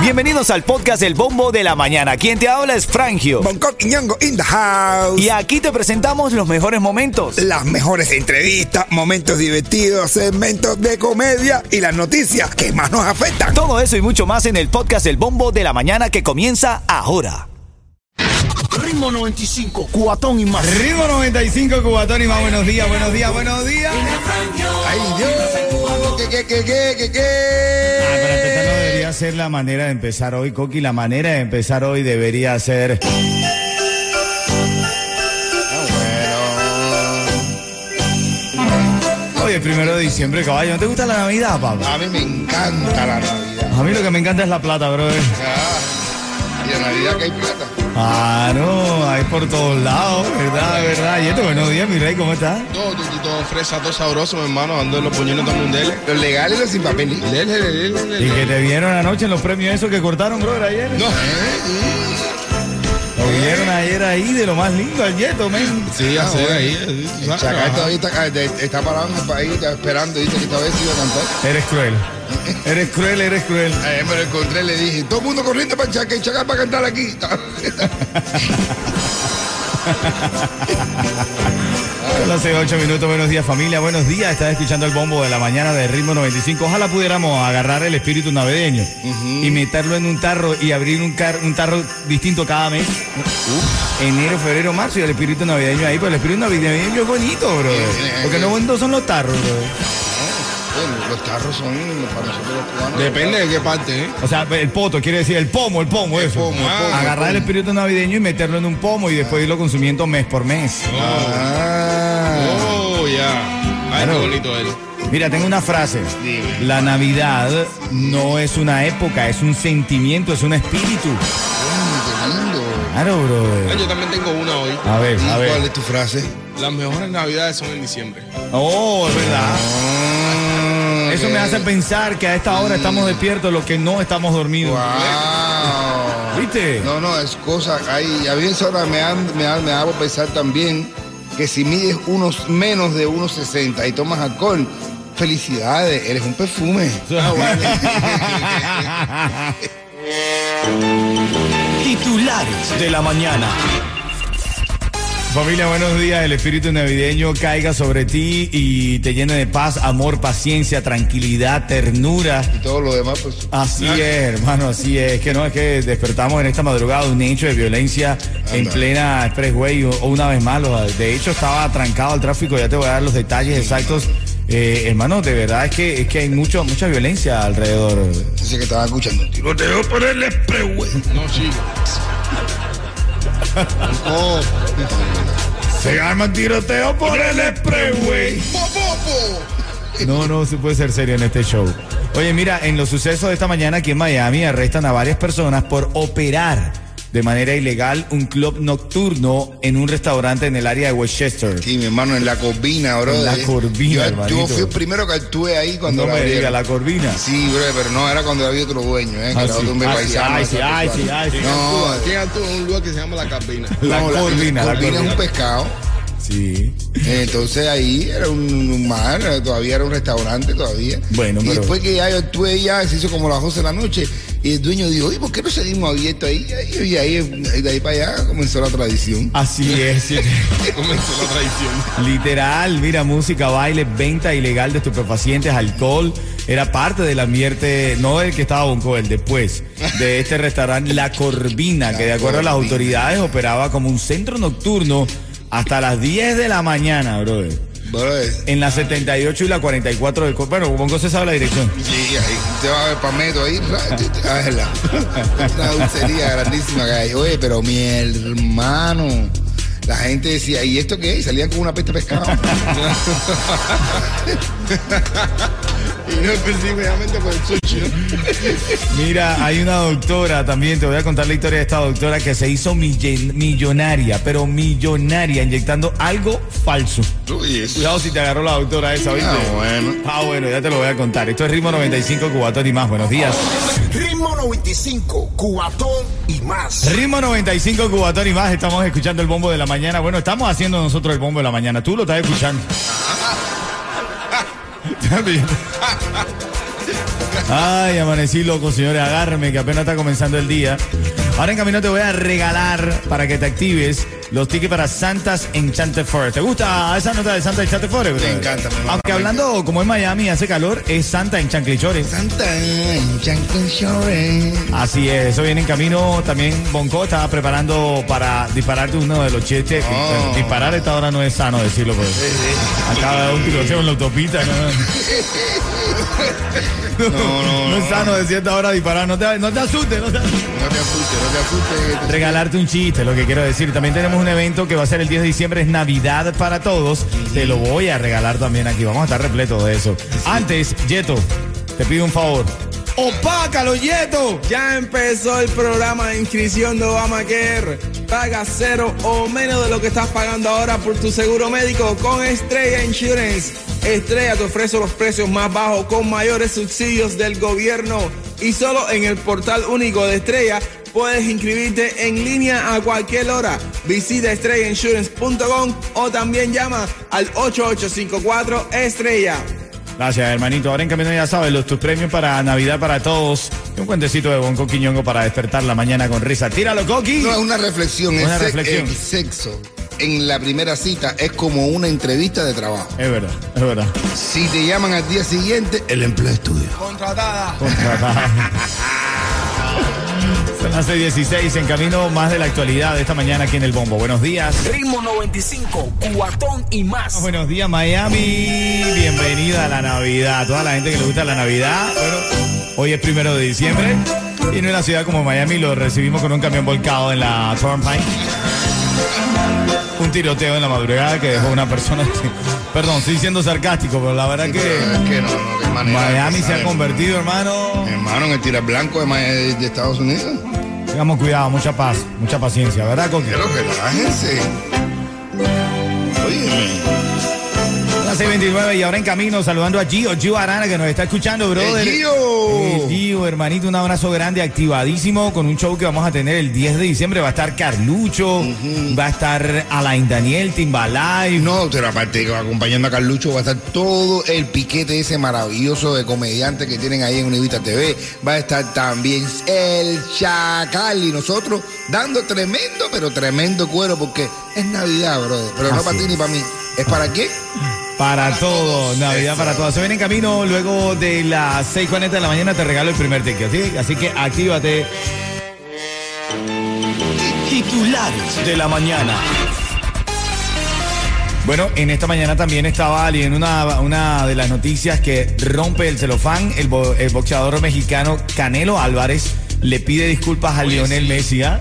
Bienvenidos al podcast El Bombo de la Mañana. Quien te habla es Frangio. Bangkok y Ñongo in the house. Y aquí te presentamos los mejores momentos. Las mejores entrevistas, momentos divertidos, segmentos de comedia y las noticias que más nos afectan. Todo eso y mucho más en el podcast El Bombo de la Mañana que comienza ahora. Ritmo 95, cuatón y más. Ritmo 95, Cubatón y más. Buenos días, buenos días, buenos días. Ay, Dios. Ah, pero no debería ser la manera de empezar hoy, Coqui. La manera de empezar hoy debería ser. Hoy es primero de diciembre, caballo. ¿No te gusta la Navidad, papá? A mí me encanta la Navidad. A mí lo que me encanta es la plata, brother. Ah, y en Navidad que hay plata. Ah, no, hay por todos lados, ¿verdad? ¿Verdad? Y esto, buenos días, mi rey, ¿cómo estás? Todo, todo, todo fresa, todo sabroso, mi hermano, ando en los puñones todo mundial. Los legales y los sin papel. Y que te vieron anoche en los premios esos que cortaron, brother, ayer. No, Lo vieron ayer ahí de lo más lindo, al Yeto, men. sí, Ah, hacer bueno. ahí. eh, El está, ah, de- está parado en el país está esperando. Dice que esta vez iba a cantar. Eres cruel. Eres cruel, eres cruel. Ayer me lo encontré le dije, todo el mundo corriendo para el Chacal, Chacal para cantar aquí. Las 8 minutos, buenos días familia, buenos días. Estás escuchando el bombo de la mañana de ritmo 95. Ojalá pudiéramos agarrar el espíritu navideño y meterlo en un tarro y abrir un, car- un tarro distinto cada mes. Enero, febrero, marzo y el espíritu navideño ahí, pero el espíritu navideño es bonito, bro. Porque no bonitos son los tarros, bro. Bueno, los carros son para nosotros los cubanos. Depende de qué parte, ¿eh? O sea, el poto quiere decir el pomo, el pomo, eso. pomo, el pomo, Agarrar el espíritu navideño y meterlo en un pomo y después irlo consumiendo mes por mes. Ah. Oh, ya. Ay, Claro. qué bonito él. Mira, tengo una frase. Dime. La Navidad no es una época, es un sentimiento, es un espíritu. Qué lindo. Claro, Ay, bro. yo también tengo una hoy. A ver, ¿Y a cuál ver. es tu frase? Las mejores navidades son en diciembre. Oh, es verdad. Ah, Eso me hace pensar que a esta hora estamos despiertos los que no estamos dormidos. Wow. ¿Viste? No, no, es cosa. Ahí, a mí esa hora me, han- me, me hago pensar también que si mides unos menos de 1,60 y tomas alcohol, felicidades, eres un perfume. Titulares de la mañana. Familia, buenos días. El espíritu navideño caiga sobre ti y te llene de paz, amor, paciencia, tranquilidad, ternura. Y todo lo demás, pues. Así es, hermano, así es. Que no es que despertamos en esta madrugada un hecho de violencia en plena expressway o, o una vez más. los- De hecho, estaba trancado el tráfico. Ya te voy a dar los detalles exactos. Eh, hermano, de verdad es que es que hay mucho, mucha violencia alrededor. Dice que estaba escuchando. Tiroteo por el expressway. No, chico. Se arma tiroteo por el expressway. No, no se puede ser serio en este show. Oye, mira, en los sucesos de esta mañana aquí en Miami arrestan a varias personas por operar de manera ilegal un club nocturno en un restaurante en el área de Westchester. Sí, mi hermano, en la Corvina, bro. En la Corvina, yo, hermanito. yo fui el primero que actué ahí cuando No la me diga la corvina. Sí, bro, pero no, era cuando había otro dueño, ¿eh? Que Ah, era sí. hombre Ah, paisano. ay, sí, ay, sí, ay, sí. No, ¿Quién actúa en un lugar que se llama La Cabina? La no, corvina, la corvina es corvina. un pescado. Sí. Entonces ahí era un, un mar, todavía era un restaurante todavía. Bueno, y pero- después que ya yo estuve ya, se hizo como las 12 de la noche, y el dueño dijo, ¿y por qué no seguimos abiertos ahí? Y, y ahí, de ahí para allá comenzó la tradición. Así es. sí. Comenzó la tradición. Literal, mira, música, baile, venta ilegal de estupefacientes, alcohol. Era parte del ambiente, no el que estaba Bonco, el después, de este restaurante La Corvina, que de acuerdo a las autoridades operaba como un centro nocturno hasta las 10 de la mañana, brother. Brother, En la 78 y la 44 del... Bueno, Bonco se sabe la dirección. Sí, ahí te va a ver Pameto ahí, a verla. Una dulcería grandísima que hay. Oye, pero mi hermano, la gente decía, ¿y esto qué es? Y salían con una peste pescado. Y no específicamente por el sushi. Mira, hay una doctora también, te voy a contar la historia de esta doctora que se hizo millonaria, pero millonaria, inyectando algo falso. Uy, eso. Cuidado si te agarró la doctora esa, ¿viste? Ah, bueno. Ah, bueno, ya te lo voy a contar. Esto es Ritmo 95, Cubatón y más. Buenos días. Ritmo 95, Cubatón y más. Ritmo 95, Cubatón y más. Estamos escuchando el bombo de la mañana. Bueno, estamos haciendo nosotros el bombo de la mañana. Tú lo estás escuchando. Ay, amanecí loco, señores. Agárreme que apenas está comenzando el día. Ahora en camino te voy a regalar para que te actives los tickets para Santa's Enchanted Forest. ¿Te gusta esa nota de Santa Enchanted Forest? Me encanta, hermano, Aunque me hablando, como en Miami hace calor, es Santa en Chanclichores. Santa en Chanclin Shore. Así es, eso viene en camino. También Bonco estaba preparando para dispararte uno de los chistes. Oh. Disparar a esta hora no es sano decirlo, pues. Acaba de un tiroteo en la autopista. No, No, no, No es no. sano decir esta hora disparar. No te, no te asustes, no te asustes. No te asustes, no te asustes. Regalarte un chiste, lo que quiero decir. También tenemos un evento que va a ser el 10 de diciembre, es Navidad para todos. Te lo voy a regalar también aquí. Vamos a estar repletos de eso. Antes, Yeto, te pido un favor. ¡Opácalo, Yeto! Ya empezó el programa de inscripción de Obamacare. Paga cero o menos de lo que estás pagando ahora por tu seguro médico con Estrella Insurance. Estrella te ofrece los precios más bajos con mayores subsidios del gobierno. Y solo en el portal único de Estrella puedes inscribirte en línea a cualquier hora. Visita estrellainsurance.com o también llama al 8854 Estrella. Gracias, hermanito. Ahora en camino ya sabes, los tus premios para Navidad para todos. Y un cuentecito de Bonco Quiñongo para despertar la mañana con risa. ¡Tíralo, Coqui! No, es una reflexión. Una el, reflexión. el sexo en la primera cita es como una entrevista de trabajo. Es verdad, es verdad. Si te llaman al día siguiente, el empleo es tuyo. Contratada. Contratada. Son las 16 en camino más de la actualidad de esta mañana aquí en el Bombo. Buenos días. Ritmo 95, cuatón y más. Buenos días, Miami. Bienvenida a la Navidad. A toda la gente que le gusta la Navidad. Bueno, hoy es primero de diciembre. Y en una ciudad como Miami lo recibimos con un camión volcado en la Turnpike. Un tiroteo en la madrugada que dejó una persona. Perdón, estoy siendo sarcástico, pero la verdad que es que no, no, Miami se ha convertido, hermano. Hermano, en el tira blanco de, de Estados Unidos. Tengamos cuidado, mucha paz, mucha paciencia, ¿verdad, Coqui? Pero relájense. Óyeme. Las 6:29 y ahora en camino saludando a Gio, Gio Arana que nos está escuchando, brother. ¡El Gio! El Gio, hermanito, un abrazo grande, activadísimo con un show que vamos a tener el 10 de diciembre. Va a estar Carlucho, va a estar Alain Daniel, Timbalay. No, pero aparte acompañando a Carlucho va a estar todo el piquete ese maravilloso de comediantes que tienen ahí en Univita TV. Va a estar también el Chacal y nosotros dando tremendo, pero tremendo cuero porque es Navidad, brother. Pero no para ti ni para mí. ¿Es para quién? Para todos, Navidad Eso. para todos. Se viene en camino luego de las 6.40 de la mañana, te regalo el primer ticket, ¿sí? Así que actívate. Titulares de la mañana. Bueno, en esta mañana también estaba leyendo una, una de las noticias que rompe el celofán. El, bo- el boxeador mexicano Canelo Álvarez le pide disculpas a Lionel Messi. ¿ah?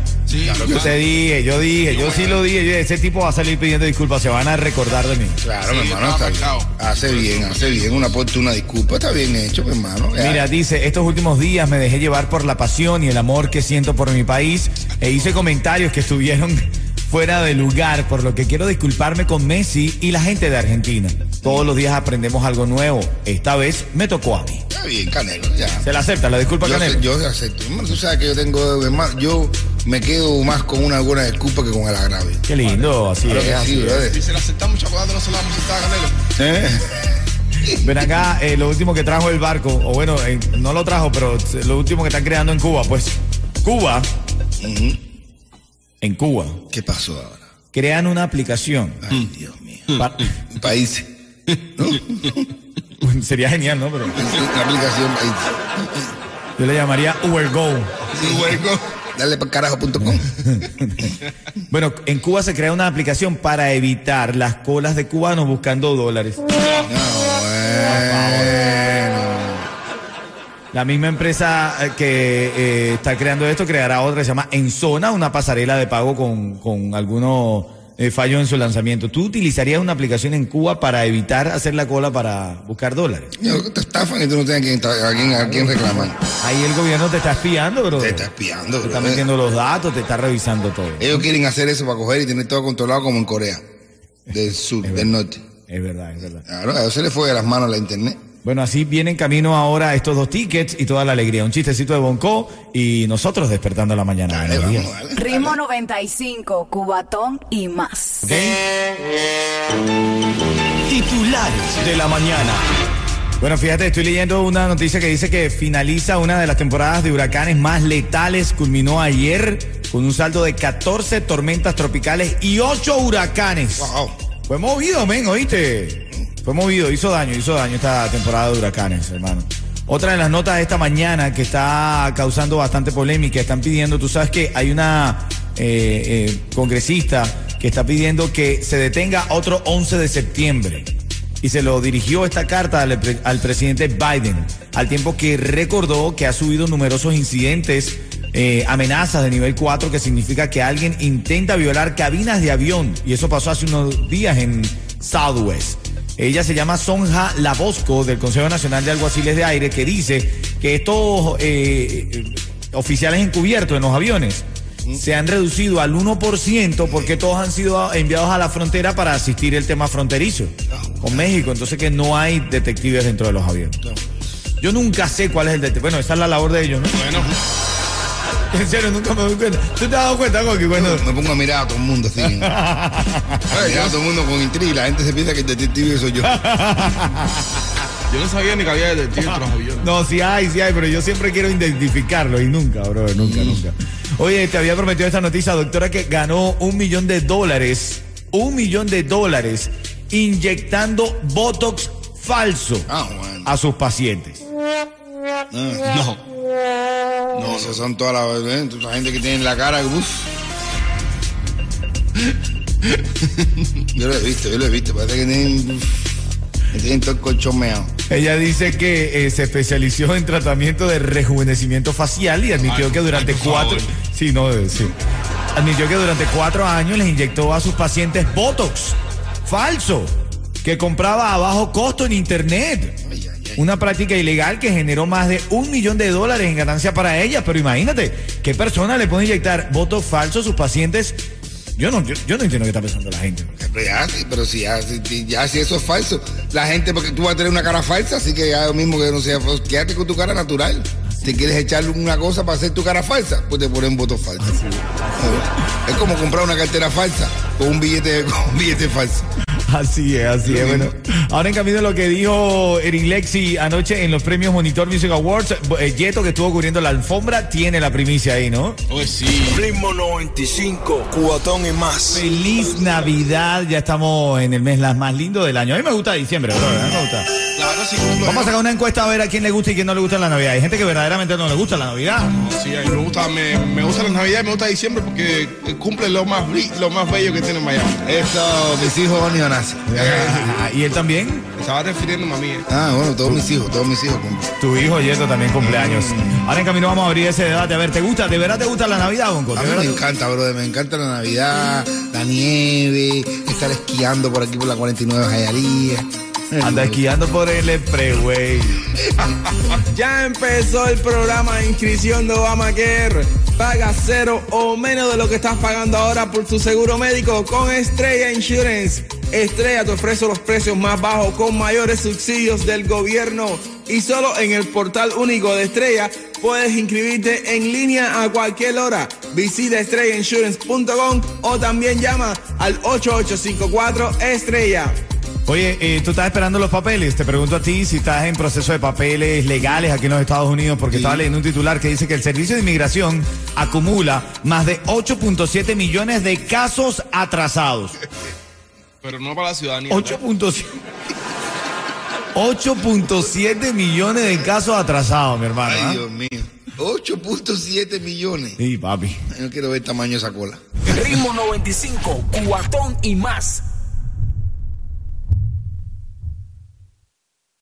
yo te dije, yo dije, yo sí lo dije. yo dije, ese tipo va a salir pidiendo disculpas, se van a recordar de mí. Claro, mi hermano, está bien. Hace bien, hace bien. Una puerta, una disculpa, está bien hecho, mi hermano. Ya. Mira, dice, estos últimos días me dejé llevar por la pasión y el amor que siento por mi país e hice comentarios que estuvieron fuera de lugar, por lo que quiero disculparme con Messi y la gente de Argentina. Todos los días aprendemos algo nuevo. Esta vez me tocó a mí. Bien, Canelo, ya. ¿Se la acepta la disculpa, Yo, Canelo? yo acepto. Hermano, tú sabes que yo tengo, yo me quedo más con una buena disculpa que con el agravio. Qué lindo, así es. que así sí, es. Y se la aceptamos, chaval, no se la vamos a aceptar, Canelo. ¿Eh? Ven acá, eh, lo último que trajo el barco, o bueno, eh, no lo trajo, pero lo último que están creando en Cuba, pues Cuba, en Cuba, ¿Qué pasó ahora? crean una aplicación. Ay, Dios mío. pa- País. sería genial, ¿no? Pero La aplicación yo le llamaría Uber Go. Luego, dale para carajo.com. Bueno, en Cuba se crea una aplicación para evitar las colas de cubanos buscando dólares. No, bueno. La misma empresa eh, que eh, está creando esto creará otra se llama Enzona, una pasarela de pago con, con algunos eh, fallos en su lanzamiento. ¿Tú utilizarías una aplicación en Cuba para evitar hacer la cola para buscar dólares? Yo, te estafan y tú no tienes a quién, tra- a quién reclamar. Ahí el gobierno te está espiando, bro. Te está espiando, Te está metiendo los datos, te está revisando todo. Ellos quieren hacer eso para coger y tener todo controlado como en Corea. Del sur, del norte. Es verdad, es verdad. Claro, a ellos se les fue de las manos la internet. Bueno, así viene en camino ahora estos dos tickets y toda la alegría. Un chistecito de Bonco y nosotros despertando la mañana. Dale, Buenos vamos, días. dale. Ritmo 95, Cubatón y más. Titulares de la mañana. Bueno, fíjate, estoy leyendo una noticia que dice que finaliza una de las temporadas de huracanes más letales. Culminó ayer con un saldo de 14 tormentas tropicales y 8 huracanes. Wow. Fue movido, men, ¿oíste? Fue movido, hizo daño, hizo daño esta temporada de huracanes, hermano. Otra de las notas de esta mañana que está causando bastante polémica, están pidiendo, tú sabes que hay una eh, eh, congresista que está pidiendo que se detenga otro 11 de septiembre. Y se lo dirigió esta carta al, pre- al presidente Biden, al tiempo que recordó que ha subido numerosos incidentes, eh, amenazas de nivel 4, que significa que alguien intenta violar cabinas de avión. Y eso pasó hace unos días en Southwest. Ella se llama Sonja Labosco del Consejo Nacional de Alguaciles de Aire, que dice que estos eh, oficiales encubiertos en los aviones se han reducido al 1% porque todos han sido enviados a la frontera para asistir el tema fronterizo con México. Entonces que no hay detectives dentro de los aviones. Yo nunca sé cuál es el detective. Bueno, esa es la labor de ellos, ¿no? Bueno, En serio, nunca me doy cuenta. ¿Tú te has dado cuenta, Coqui, cuando... Me pongo a mirar a todo el mundo así. a mirar a todo el mundo con intriga. La gente se piensa que el detective soy yo. Yo no sabía ni que había detectives en los aviones. No, sí hay, sí hay, pero yo siempre quiero identificarlo y nunca, bro, nunca, nunca. Oye, te había prometido esta noticia, doctora, que ganó un millón de dólares, un millón de dólares inyectando Botox falso Ah, bueno. a sus pacientes. No. No, esas son todas las ¿eh? Gente que tiene la cara. Uf. yo lo he visto, yo lo he visto. Parece que tienen, que tienen todo el colchón meado. Ella dice que eh, se especializó en tratamiento de rejuvenecimiento facial y admitió Ay, que durante ay, cuatro, favor. sí, no, eh, sí, admitió que durante cuatro años les inyectó a sus pacientes Botox falso que compraba a bajo costo en internet. Ay. Una práctica ilegal que generó más de un millón de dólares en ganancia para ella. Pero imagínate, ¿qué persona le puede inyectar votos falsos a sus pacientes? Yo no, yo, yo no entiendo qué está pensando la gente. Pero ya, pero si ya, si, ya si eso es falso, la gente, porque tú vas a tener una cara falsa, así que ya lo mismo que no sea falso, quédate con tu cara natural. Si quieres echarle una cosa para hacer tu cara falsa, pues te ponen votos falsos. Es como comprar una cartera falsa con un billete, con un billete falso. Así es, así es. Bueno, ahora en camino lo que dijo Eric Lexi anoche en los premios Monitor Music Awards, eh, Yeto que estuvo cubriendo la alfombra tiene la primicia ahí, ¿no? pues sí. Ritmo 95, cuatón y más. Feliz Navidad, ya estamos en el mes las más lindo del año. A mí me gusta diciembre, bro, a mí me gusta. Vamos a sacar una encuesta a ver a quién le gusta y quién no le gusta la Navidad. Hay gente que verdaderamente no le gusta la Navidad. Sí, a mí me gusta, me, me gusta la Navidad y me gusta diciembre porque cumple lo más, lo más bello que tiene Miami. Eso, mis hijos van neonazis. Ah, ¿Y él también? Estaba refiriéndome a mí. eh. Ah, bueno, todos mis hijos, todos mis hijos. cumplen. Tu hijo Yeto también cumpleaños. Ahora en camino vamos a abrir ese debate. A ver, ¿te gusta? ¿De verdad te gusta la Navidad, Bonco? A ¿De mí verdad me te- encanta, brother, me encanta la Navidad, la nieve, estar esquiando por aquí por la 49 de Jayalía. Anda esquiando por el expressway. Ya empezó el programa de inscripción de Obamacare. Paga cero o menos de lo que estás pagando ahora por tu seguro médico con Estrella Insurance. Estrella te ofrece los precios más bajos con mayores subsidios del gobierno. Y solo en el portal único de Estrella puedes inscribirte en línea a cualquier hora. Visita estrellainsurance.com o también llama al 8854 Estrella. Oye, eh, tú estás esperando los papeles. Te pregunto a ti si estás en proceso de papeles legales aquí en los Estados Unidos, porque Sí. estaba leyendo un titular que dice que el Servicio de Inmigración acumula más de 8.7 millones de casos atrasados. Pero no para la ciudadanía. 8.7 8.7 millones de casos atrasados, mi hermano. Ay, ¿ah? Dios mío. 8.7 millones. Sí, papi. No quiero ver el tamaño de esa cola. Ritmo 95, cuatón y más.